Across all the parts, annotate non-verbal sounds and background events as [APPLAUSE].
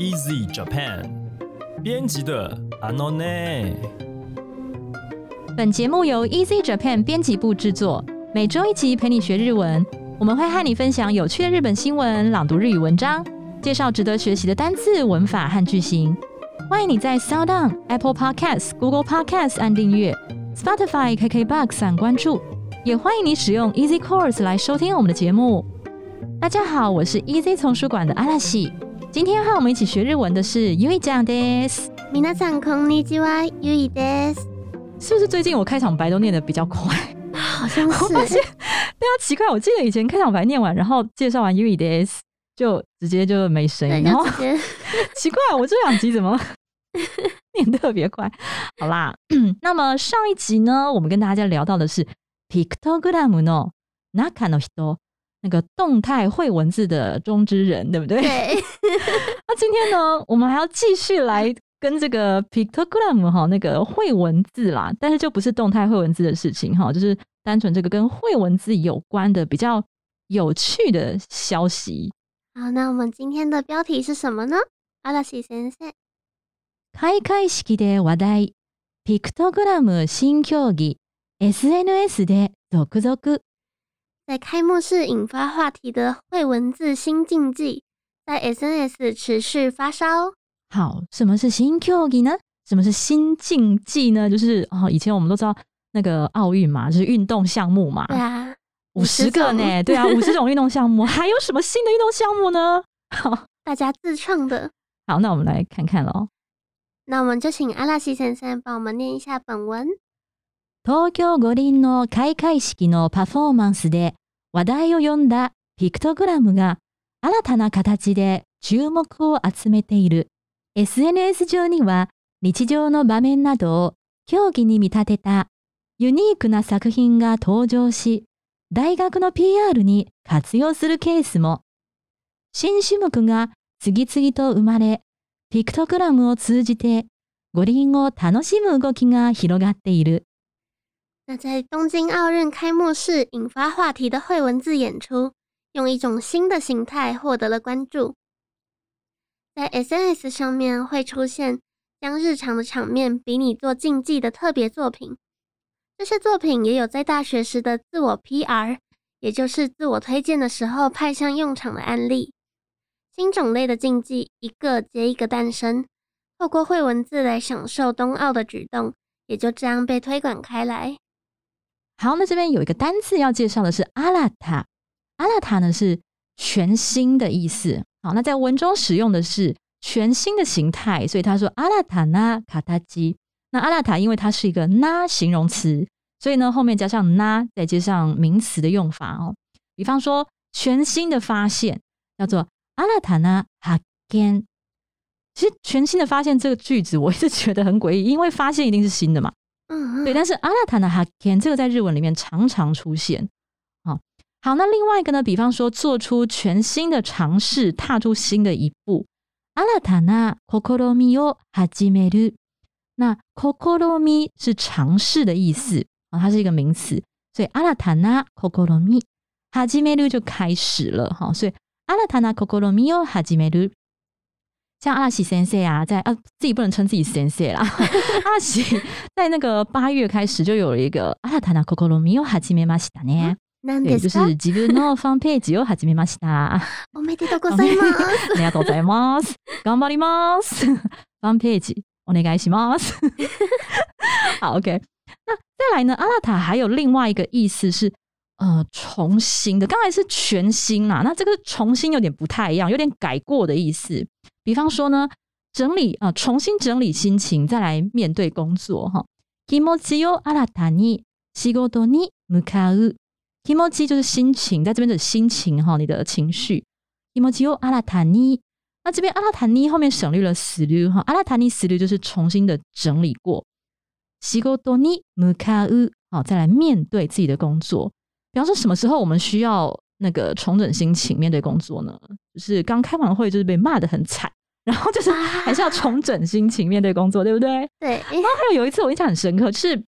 Easy Japan 编辑的 Anone。本节目由 Easy Japan 编辑部制作，每周一集陪你学日文。我们会和你分享有趣的日本新闻、朗读日语文章，介绍值得学习的单字、文法和句型。欢迎你在 Sound、Apple Podcasts、Google Podcasts 按订阅，Spotify、KKBox 按关注，也欢迎你使用 Easy Course 来收听我们的节目。大家好，我是 Easy 丛书馆的阿拉西。今天和我们一起学日文的是 U 一酱 des。皆さんこんにちは、ゆいです。是不是最近我开场白都念得比较快？好像我发现，是欸，对啊，奇怪，我记得以前开场白念完，然后介绍完 U 一 des 就直接就没声对，音，然后就直接奇怪，我这两集怎么[LAUGHS] 念特别快？好啦，[CLEARS THROAT] 那么上一集呢，我们跟大家聊到的是 pictogram の中の人， 那个动态绘文字的中之人，对不对？对，[LAUGHS] 那今天呢，我们还要继续来跟这个 pictogram 哈那个绘文字啦，但是就不是动态绘文字的事情哈，就是单纯这个跟绘文字有关的比较有趣的消息。好，那我们今天的标题是什么呢？阿拉西先生，開会式で話題、ピクトグラム新競技、SNS で続々。 在开幕式引发话题的绘文字新竞技，在 SNS 持续发烧。好，什麼是新競技呢？什麼是新競技呢？就是哦，以前我們都知道那個奧運嘛，就是運動項目嘛，对啊，五十個呢，[LAUGHS] 對啊，五十種運動項目，還有什麼新的運動項目呢？好，大家自创的。好，那我們來看看咯。那我们就请阿拉西先生帮我们念一下本文。東京五輪の開会式のパフォーマンスで 話題を呼んだピクトグラムが新たな形で注目を集めている。SNS 上には日常の場面などを競技に見立てたユニークな作品が登場し、大学の PR に活用するケースも。新種目が次々と生まれ、ピクトグラムを通じて五輪を楽しむ動きが広がっている。那在东京奥运开幕式引发话题的绘文字演出，用一种新的形态获得了关注。在 SNS 上面会出现将日常的场面比拟做竞技的特别作品，这些作品也有在大学时的自我 PR，也就是自我推荐的时候派上用场的案例。新种类的竞技一个接一个诞生，透过绘文字来享受冬奥的举动，也就这样被推广开来。好，那这边有一个单字要介绍的是阿拉塔，阿拉塔呢是全新的意思。好，那在文中使用的是全新的形态，所以他说阿拉塔那卡塔基。那阿拉塔因为它是一个那形容词，所以呢后面加上那，再接上名词的用法哦。比方说全新的发现叫做阿拉塔那哈根。其实全新的发现这个句子，我一直觉得很诡异，因为发现一定是新的嘛。对，但是阿拉塔的哈肯这个在日文里面常常出现。好，好，那另外一个呢？比方说，做出全新的尝试，踏出新的一步。阿拉塔那 kokoro mi o h a j i m e 那 kokoro mi 是尝试的意思啊，它是一个名词，所以阿拉塔那 kokoro mi h a j i m e 就开始了哈，所以阿拉塔那 kokoro mi o h a j i m e。像阿拉西先生啊，在呃自己不能称自己先生啦，[LAUGHS] 阿拉西在那个八月开始就有了一个阿拉塔那 kokoro mi o hajime ma shita ね。对，就是なんですか？自分のファンページを始めました。おめでとうございます。ありがとうございます。頑張ります。[LAUGHS] ファンページお願いします。[LAUGHS] 好，OK。那再来呢？阿拉塔还有另外一个意思是呃重新的，刚才是全新啦，那这个重新有点不太一样，有点改过的意思。 比方说呢，整理啊、呃重新整理心情，再来面对工作哈。気持ちを新たに仕事に向かう。気持ち就是心情，在这边的心情哈，你的情绪。気持ちを新たに，那这边阿拉塔尼后面省略了死律哈，阿拉塔尼死律就是重新的整理过。仕事に向かう，好，再来面对自己的工作。比方说，什么时候我们需要 那个重整心情面对工作呢？就是刚开完会，就是被骂的很惨，然后就是 [LAUGHS] 还是要重整心情面对工作，对不对？对，然后还有有一次我印象很深刻，就是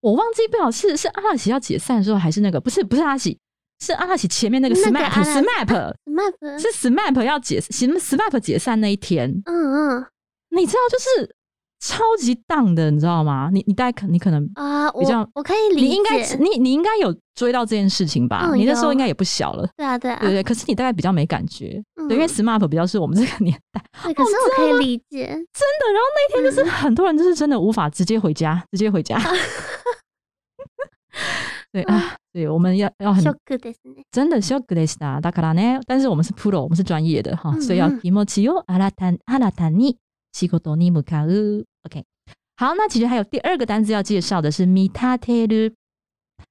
我忘记不了是是阿拉奇要解散的时候，还是那个不是不是阿拉奇，是阿拉奇前面那个那个 SMAP SMAP SMAP 是 SMAP 要解什么 SMAP 解散那一天，嗯嗯你知道就是超级荡的，你知道吗？你你大概可你可能啊，比较我我可以理解，你应该你你应该有追到这件事情吧？嗯有你那时候应该也不小了，对啊对啊，对不对？可是你大概比较没感觉，对，因为嗯 SMAP 比较是我们这个年代，对，可是我可以理解，真的。然后那一天就是很多人就是真的无法直接回家，[LAUGHS] 直接回家。[LAUGHS] 对啊，对，我们要要很ショックですね。真的 shock でした。だからね，但是我们是 pro，我们是专业的哈，嗯所以要嗯気持ちを新た新たに仕事に向かう。 OK，好，那其实还有第二个单词要介绍的是見立てる，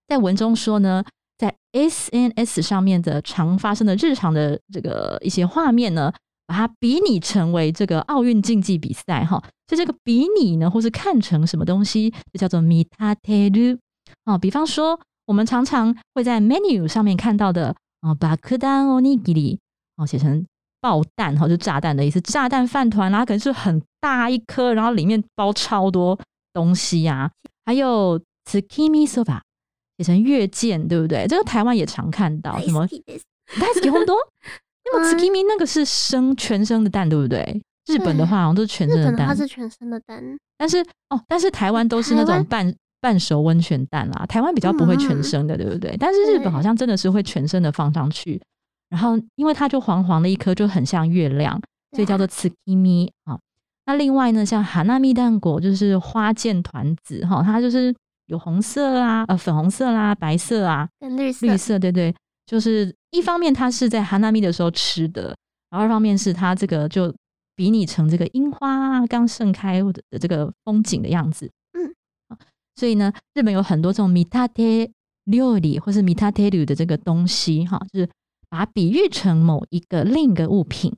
在文中说呢，在 SNS 上面的常发生的日常的这个一些画面呢，把它比拟成为这个奥运竞技比赛哈。所以这个比拟呢，或是看成什么东西，就叫做見立てる。哦，比方说，我们常常会在 menu 上面看到的啊，把克丹欧尼吉里哦写成 爆弹哈，就炸弹的意思，炸弹饭团啊，可能是很大一颗，然后里面包超多东西啊。还有 tsukimi soba 写成月见，对不对？这个台湾也常看到，什么大好き[LAUGHS] です大好き红多，那么嗯 tsukimi 那个是生全生的蛋，对不对？日本的话好像都是全日生的蛋，本的话是全生的蛋，但是哦，但是台湾都是那台湾种半半熟温泉蛋啦，台湾比较不会全嗯嗯生的，对不对？但是日本对好像真的是会全生的放上去， 然后因为它就黄黄的一颗，就很像月亮，所以叫做 tsukimi 啊。那另外呢，像 hanami 蛋果就是花见团子哈，它就是有红色啦、呃粉红色啦、白色啊、跟绿色绿色，对对，就是一方面它是在 hanami 的时候吃的，然后二方面是它这个就比拟成这个樱花刚盛开的的这个风景的样子。所以呢，日本有很多这种 mitate 料理或是 mitate 的这个东西，哈，就是把它比喻成某一个另一个物品。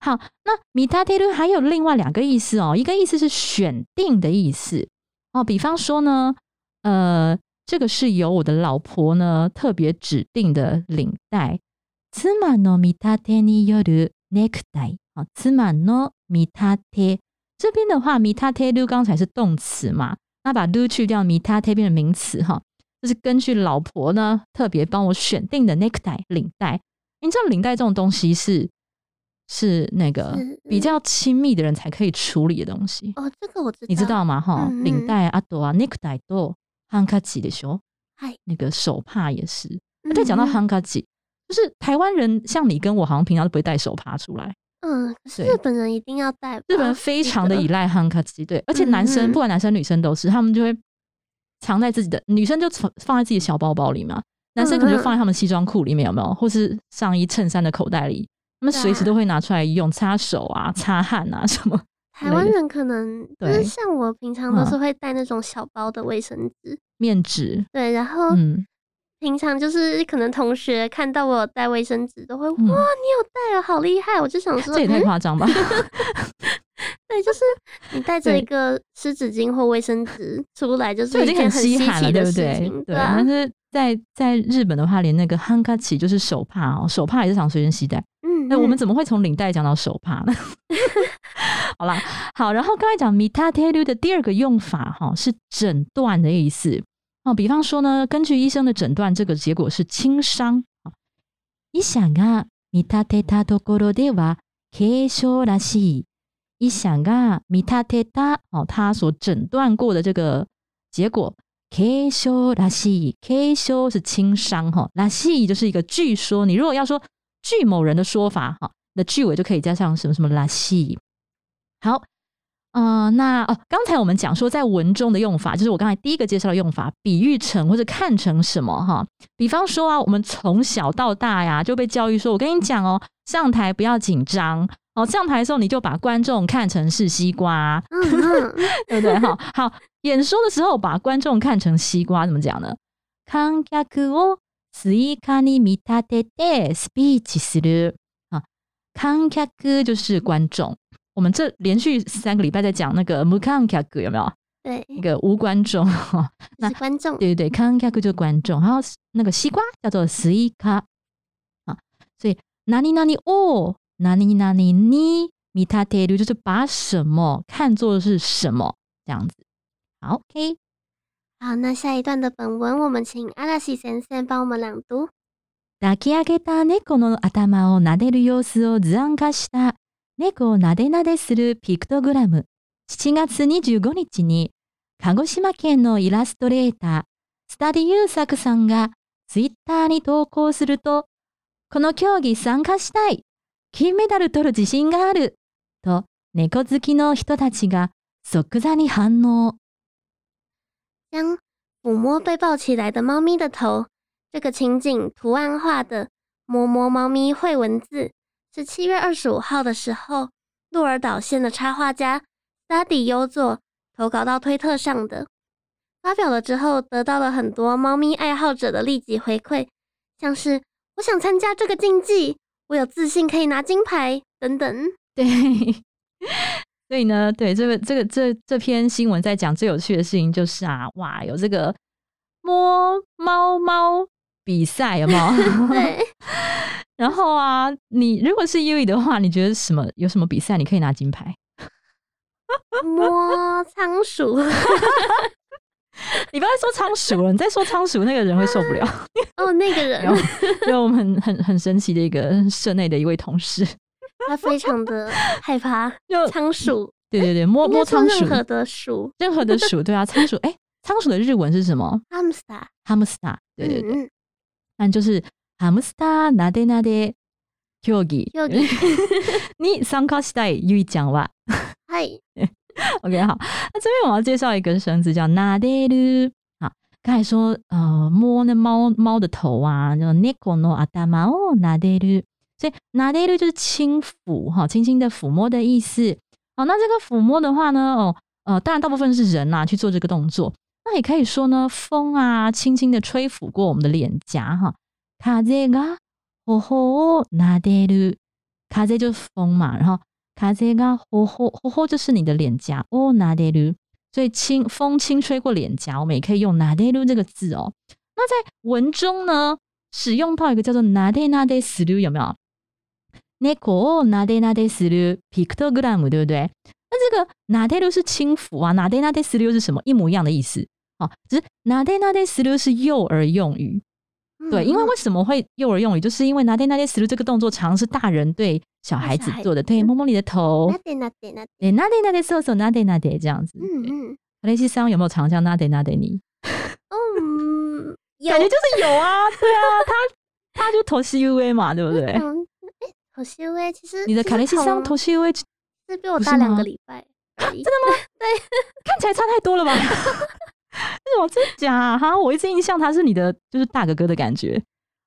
好，那 mitate 还有另外两个意思哦，一个意思是选定的意思哦，比方说呢，呃，这个是由我的老婆呢特别指定的领带。妻の見立てによるネクタイ啊，妻の見立て这边的话，見立てる刚才是动词嘛，那把る去掉，見立て变成名词哈， 这是根据老婆呢特别帮我选定的 necktie 领带。你知道领带这种东西是是那个是比较亲密的人才可以处理的东西，哦，这个我知道，你知道吗？哈、嗯嗯领带啊，多啊，necktie 多，ハンカチでしょ，嗨，那个手帕也是。那再讲到嗯 h a n k a c i 就是台湾人像你跟我，好像平常都不会带手帕出来。嗯，可是对日本人一定要带吧，日本人非常的依赖，赖 h a n k a c i 对，而且男生、嗯嗯不管男生女生都是，他们就会 藏在自己的，女生就藏放在自己的小包包里嘛，男生可能就放在他们西装裤里面，有没有？或是上衣衬衫的口袋里，他们随时都会拿出来用，擦手啊、擦汗啊什么。台湾人可能就是像我平常都嗯是会带那种小包的卫生纸，面纸，对，然后嗯，平常就是可能同学看到我有带卫生纸，都会哇，嗯你有带啊，好厉害！我就想说，这也太嗯夸张吧？[LAUGHS] [LAUGHS] 对，就是你带着对一个湿纸巾或卫生纸出来，就是这已经很一件很稀罕了，稀奇的事对不对情，？对，啊但，是在在日本的话，连那个 h a n k a c i 就是手帕哦，手帕也是常随身携带。嗯，那我们嗯怎么会从领带讲到手帕呢？[LAUGHS] 好啦，好，然后刚才讲 mitateru 的第二个用法哈是诊断的意思哦，比方说呢，根据医生的诊断，这个结果是轻伤啊。医者が見立てたところでは軽傷らしい。 医者が見立てた哦，他所诊断过的这个结果。軽傷らしい，軽傷是轻伤哈，らしい就是一个据说。你如果要说据某人的说法哈，的句尾就可以加上什么什么らしい。 好，呃，那哦，刚才我们讲说在文中的用法，就是我刚才第一个介绍的用法，比喻成或者看成什么哈。比方说啊，我们从小到大呀就被教育说，我跟你讲哦，上台不要紧张哦，上台的时候你就把观众看成是西瓜，[LAUGHS] 嗯嗯，对不对？哈，好，演说的时候把观众看成西瓜，怎么讲呢？観客をスイカに見立ててスピーチする啊，観客就是观众。 我们这连续三个礼拜在讲那个無観客有没有？对，那个无观众，哈[LAUGHS] 那是观众，对对对，観客就是观众，然后那个西瓜叫做スイカ啊，所以何々を何々に見立てる就是把什么看作是什么这样子。好，OK，好，那下一段的本文，我们请阿拉西先生帮我们朗读。 抱き上げた猫の頭を撫でる様子を図案化した 猫をなでなでするピクトグラム。7月25日に鹿児島県のイラストレーター、スタディユーサクさんがツイッターに投稿すると、この競技参加したい金メダル取る自信があると猫好きの人たちが即座に反応。将抚摸被抱起来的猫咪的头，这个情景图案化的摸摸猫咪绘文字，是七月二十五号的时候，鹿儿岛县的插画家 Study 优作投稿到推特上的。发表了之后，得到了很多猫咪爱好者的立即回馈，像是我想参加这个竞技，我有自信可以拿金牌等等。对，[LAUGHS] 所以呢，对这个这个这这篇新闻在讲最有趣的事情就是啊，哇，有这个摸猫猫比赛有没有？[LAUGHS] 对，然后啊，你如果是 U E 的话，你觉得什么有什么比赛你可以拿金牌？摸仓鼠，[LAUGHS] 你不要再说仓鼠了，你再说仓鼠，那个人会受不了。哦，那个人有我们很很很神奇的一个社内的一位同事，他非常的害怕 [LAUGHS] 就仓鼠，对对对，摸摸仓鼠，任何的鼠任何的鼠，对啊，仓鼠，哎，仓鼠的日文是什么？？hamster，hamster，对对对，嗯，那就是哈姆斯塔なでなで競技競技[LAUGHS] に参加したいゆいちゃんは。嗨， [LAUGHS] OK，好，那这边我要介绍一个绳子叫なでる。好，刚才说呃摸那猫猫的头啊，叫猫の頭をなでる，所以なでる就是轻抚哈，轻轻的抚摸的意思。好，那这个抚摸的话呢，哦呃，当然大部分是人啦、去做这个动作，那也可以说呢，风啊轻轻的吹拂过我们的脸颊哈， 風が頬をなでる，風就是风嘛，然后。風が頬頬頬就是你的脸颊哦，拿でる，所以轻风轻吹过脸颊，我们也可以用拿でる这个字哦。那在文中呢，使用到一个叫做なでなでする，有没有？猫をなでなでするピクトグラム，对不对？那这个なでる是轻抚啊，なでなでする是什么？一模一样的意思哦，只是なでなでする是幼儿用语， 对，因为嗯为什么会幼儿用语？就是因为拿でなでする这个动作常是大人对小孩子小孩做的，对，子摸摸你的头，那得那得那得，对，那得那得搜索那得那得这样子。嗯嗯雷西桑有没有常叫那得那得你？嗯，有感觉就是有啊，对啊，他他就投 CUA 嘛，对不对？嗯，哎，可惜喂，其实你的卡雷西桑投同 CUA 是比我不是大两吗个礼拜而已，真的吗？[LAUGHS] 看起来差太多了吧？ [LAUGHS] 这种真假啊？哈，我一直印象他是你的就是大哥哥的感觉，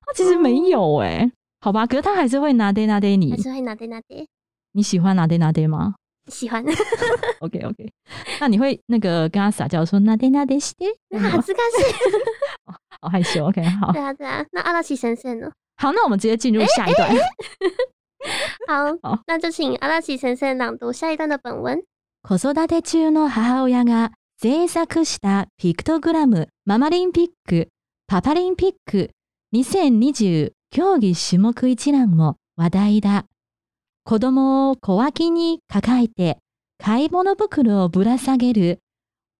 他其实没有哎、好吧，可是他还是会拿得拿得你还，是会拿得拿得，你喜欢拿得拿得吗喜欢， [LAUGHS] ？OK OK，那你会那个跟他撒娇说拿得拿得西那好自干[LAUGHS] 是，好害羞，OK 好对啊对啊，那阿拉奇先生呢？好，那我们直接进入下一段。[LAUGHS] 好好，那就请阿拉奇先生朗读下一段的本文。子育て中の母親が 制作したピクトグラムママリンピックパパリンピック2020競技種目一覧も話題だ。子供を小脇に抱えて買い物袋をぶら下げる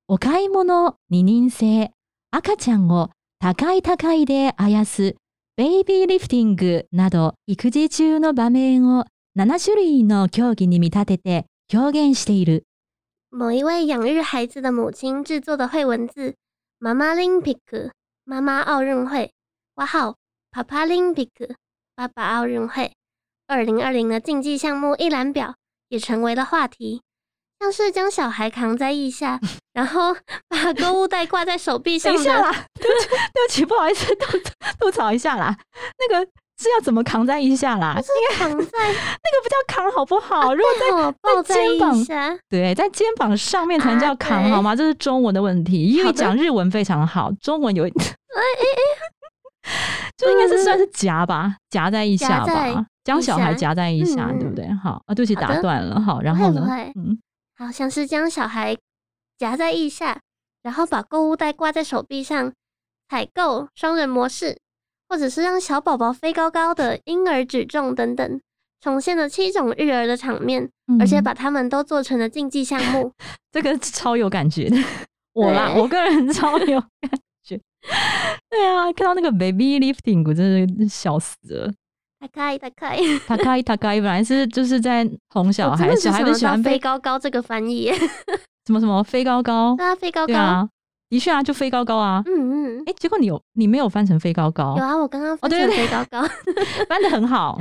お買い物二人制赤ちゃんを高い高いであやすベイビーリフティングなど育児中の場面を7種類の競技に見立てて表現している。某一位养育孩子的母亲制作的绘文字“妈妈 Olympic” 妈妈奥运会，哇号 “Papa Olympic” 爸爸奥运会，二零二零的竞技项目一览表也成为了话题，像是将小孩扛在腋下，[LAUGHS] 然后把购物袋挂在手臂上一下啦，对不起，对不起，不好意思，吐吐槽一下啦。那个是要怎么扛在腋下啦？不是扛在 [LAUGHS] 那个不叫扛好不好？[LAUGHS] 如果在在肩膀腋下，对在肩膀上面才能叫扛好吗？这是中文的问题，因为讲日文非常好，中文有哎哎哎就应该是算是夹吧，夹在腋下吧，将小孩夹在腋下，嗯对不对？好啊，对不起，打断了。好，然不会后呢不会？嗯，好像是将小孩夹在腋下，然后把购物袋挂在手臂上，采购双人模式，或者是让小宝宝飞高高的婴儿举重等等，重现了七种育儿的场面，而且嗯把他们都做成了竞技项目。[LAUGHS] 这个超有感觉的，我啦，我个人超有感觉。[LAUGHS] 对啊，看到那个 baby lifting，我真是笑死了。他开他开，他开他开，本来是就是在哄 [LAUGHS] 小孩，小孩子喜欢飞飞高高这个翻译，什么什么飞高高对，啊，飞高高，的确啊，就飞高高啊。嗯嗯，哎，结果你有你没有翻成飞高高？有，啊，我刚刚翻成飞高高，[LAUGHS] 翻的很好，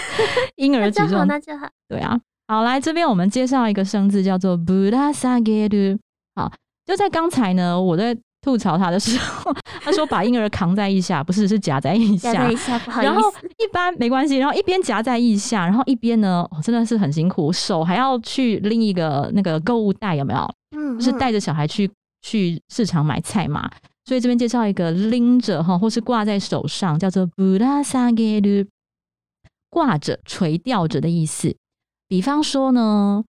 [LAUGHS] 婴儿那就好，举重那就好，对啊，好，来这边我们介绍一个生字叫做 Buddha Sageru。好，就在刚才呢，我在吐槽他的时候，他说把婴儿扛在腋下，不是是夹在腋下。夹在。腋下，不好意然后，一般没关系，然后一边夹在腋下，然后一边呢，哦、真的是很辛苦，手还要去拎一个那个购物袋，有没有？嗯，就是嗯。带着小孩去去市场买菜嘛。所以这边介绍一个拎着哈，或是挂在手上，叫做 Buddha Sageru，挂着、垂吊着的意思。比方说呢，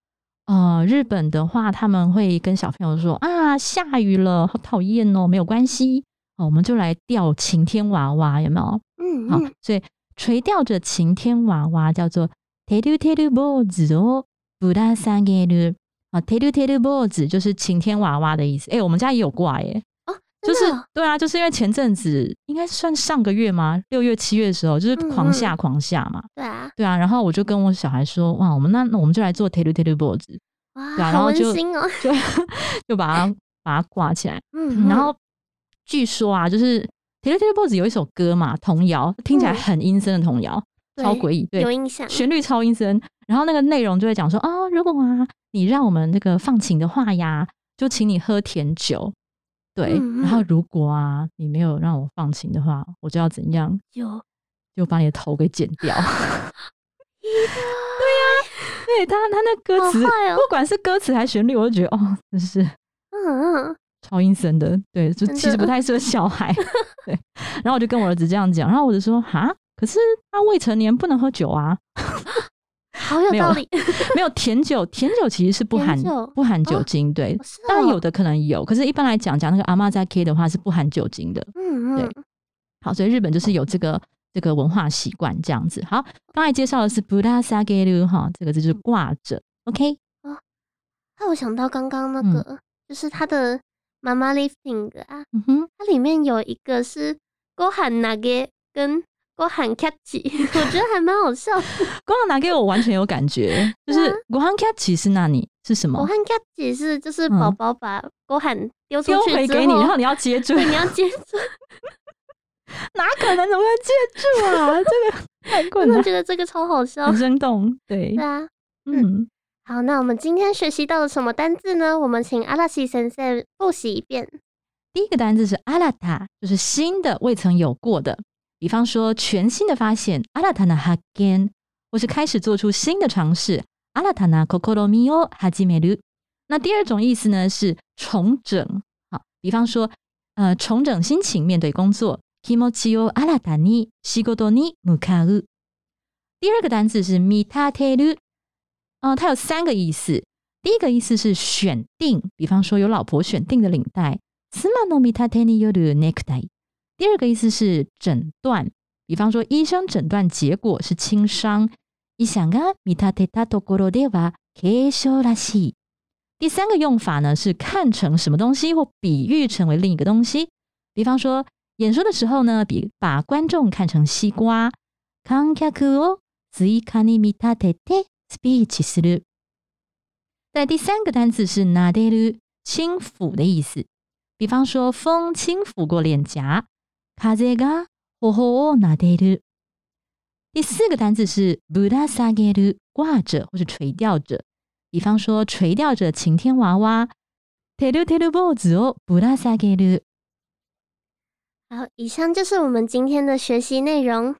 呃，日本的话，他们会跟小朋友说啊，下雨了，好讨厌哦，没有关系，哦，我们就来吊晴天娃娃，有没有？好嗯好，，所以垂吊着晴天娃娃叫做 teru teru bozu 哦，Buddha Sageru 啊，teru teru bozu 就是晴天娃娃的意思。哎、我们家也有挂耶，哦，就是对啊，就是因为前阵子应该算上个月吗？六月、七月的时候，就是狂下狂下嘛。对啊，对啊，然后我就跟我小孩说，哇，我们那那我们就来做 teru teru bozu，哇，对啊然好后就哦，就 [LAUGHS] 就把它把它挂起来。嗯，然后据说啊，就是 teru teru Bods 有一首歌嘛，童谣，听起来嗯很阴森的童谣，超对诡异，对有，印象，旋律超阴森。然后那个内容就会讲说，哦，如果啊你让我们那个放晴的话呀，就请你喝甜酒。对，然后如果啊你没有让我放晴的话，我就要怎样？就就把你的头给剪掉。[LAUGHS] 对他，他那歌词，哦不管是歌词还是旋律，我就觉得哦，真是嗯嗯，[LAUGHS] 超阴森的。对，就其实不太适合小孩。[LAUGHS] 对，然后我就跟我儿子这样讲，然后我就说哈，可是他未成年不能喝酒啊。好有道理，[LAUGHS] 没有甜酒，甜酒其实是不含酒不含酒哦精，对。是哦当然有，的可能有，可是一般来讲，讲那个阿妈在 K 的话是不含酒精的。嗯嗯嗯，好，所以日本就是有这个这个文化习惯这样子。好，刚才介绍的是 Buddha Sageru 哈，这个字就是挂着，OK。害我想到刚刚那嗯个，就是他的妈妈 lifting 啊，嗯哼，它里面有一个是 go 喊 nage 跟 go 喊 catchy，[LAUGHS] 我觉得还蛮好笑的。[LAUGHS] 光拿给我完全有感觉，[LAUGHS] 就是啊 Gohan Catchy 是那里是什么？我喊 catchy 是就是嗯宝宝把 go 喊丢出丢回给你，然后后，你要接住，对，你要接住。哪可能怎么会接住啊？这个太困难，觉得这个超好笑很。生动。对对，啊，嗯，好，那我们今天学习到了什么单字呢？我们请阿拉西先生复习一遍。第一个单字是阿拉塔，就是新的、未曾有过的。比方说，全新的发现阿拉塔纳哈根，或是开始做出新的尝试阿拉塔纳 kokoro mi o hajimeru。那第二种意思呢是重整，好，比方说，呃，重整心情面对工作 kimochi o 新たに仕事に向かう。第二个单字是 mitateru，呃，它有三个意思。第一个意思是选定，比方说有老婆选定的领带。妻の見立てによるネクタイ。 第二个意思是诊断，比方说医生诊断结果是轻伤。医者が見立てたところでは軽傷らしい。第三个用法呢是看成什么东西或比喻成为另一个东西，比方说演说的时候呢，比把观众看成西瓜。観客をスイカに見立ててスピーチする。在第三个单词是撫でる，轻抚的意思。比方说，风轻抚过脸颊， 風が頬を撫でる。第四个单字是ぶら下げる，挂着或是垂吊着。比方说，垂吊着晴天娃娃，てるてる坊主をぶら下げる。好，以上就是我们今天的学习内容。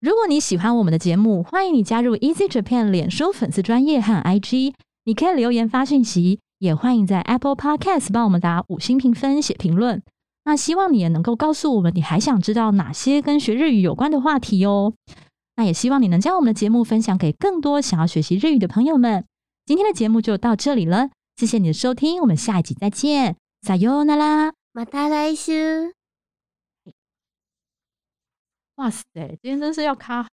如果你喜欢我们的节目，欢迎你加入 Easy Japan 脸书粉丝专业和 IG，你可以留言发讯息，也欢迎在 Apple Podcast 帮我们打五星评分、写评论。 那希望你也能够告诉我们，你还想知道哪些跟学日语有关的话题哦。那也希望你能将我们的节目分享给更多想要学习日语的朋友们。今天的节目就到这里了，谢谢你的收听，我们下一集再见，撒哟那拉。马达来修。哇塞，今天真是要卡